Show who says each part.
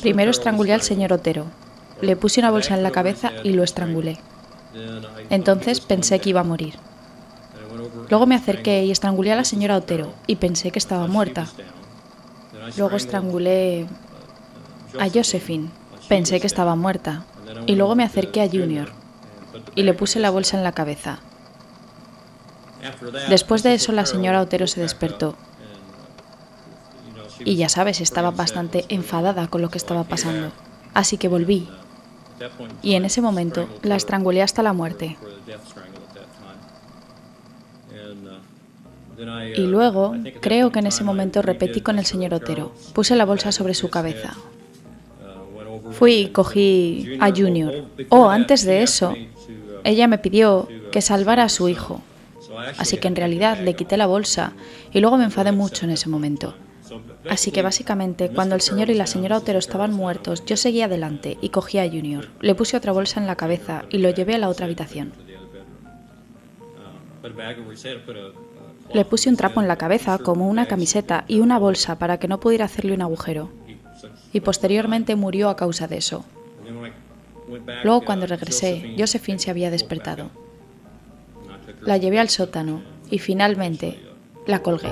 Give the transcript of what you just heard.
Speaker 1: Primero estrangulé al señor Otero. Le puse una bolsa en la cabeza y lo estrangulé. Entonces pensé que iba a morir. Luego me acerqué y estrangulé a la señora Otero y pensé que estaba muerta. Luego estrangulé a Josephine. Pensé que estaba muerta. Y luego me acerqué a Junior y le puse la bolsa en la cabeza. Después de eso la señora Otero se despertó. Y ya sabes, estaba bastante enfadada con lo que estaba pasando. Así que volví. Y en ese momento la estrangulé hasta la muerte. Y luego, creo que en ese momento repetí con el señor Otero. Puse la bolsa sobre su cabeza. Fui y cogí a Junior. Oh, antes de eso, ella me pidió que salvara a su hijo. Así que en realidad le quité la bolsa y luego me enfadé mucho en ese momento. Así que básicamente, cuando el señor y la señora Otero estaban muertos, yo seguí adelante y cogí a Junior. Le puse otra bolsa en la cabeza y lo llevé a la otra habitación. Le puse un trapo en la cabeza, como una camiseta, y una bolsa para que no pudiera hacerle un agujero. Y posteriormente murió a causa de eso. Luego, cuando regresé, Josephine se había despertado. La llevé al sótano y finalmente la colgué.